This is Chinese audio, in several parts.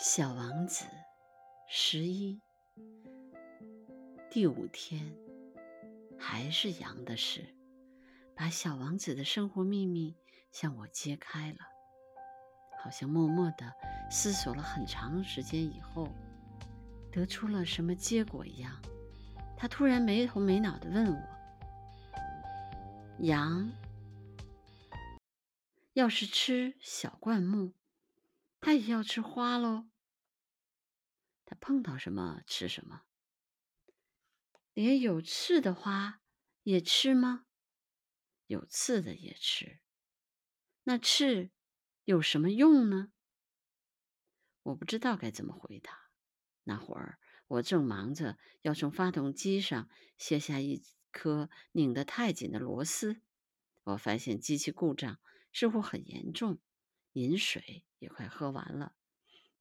小王子十一第五天，还是羊的事，把小王子的生活秘密向我揭开了。好像默默的思索了很长时间以后，得出了什么结果一样，他突然没头没脑的问我：“羊要是吃小灌木？”他也要吃花喽。他碰到什么吃什么，连有刺的花也吃吗？有刺的也吃。那刺有什么用呢？我不知道该怎么回答。那会儿我正忙着要从发动机上卸下一颗拧得太紧的螺丝，我发现机器故障似乎很严重。饮水也快喝完了，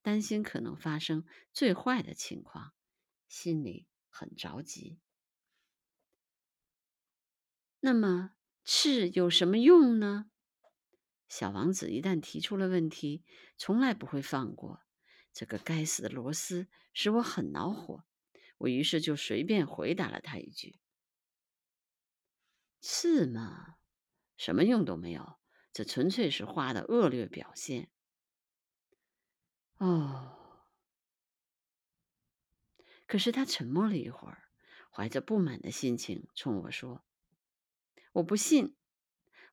担心可能发生最坏的情况，心里很着急。那么刺有什么用呢？小王子一旦提出了问题，从来不会放过。这个该死的螺丝使我很恼火，我于是就随便回答了他一句：“刺嘛，什么用都没有。”这纯粹是花的恶劣表现。哦，可是他沉默了一会儿，怀着不满的心情冲我说：“我不信，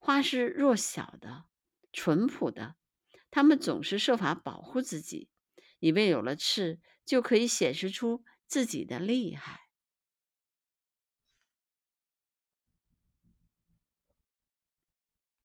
花是弱小的、淳朴的，他们总是设法保护自己，以为有了刺就可以显示出自己的厉害。”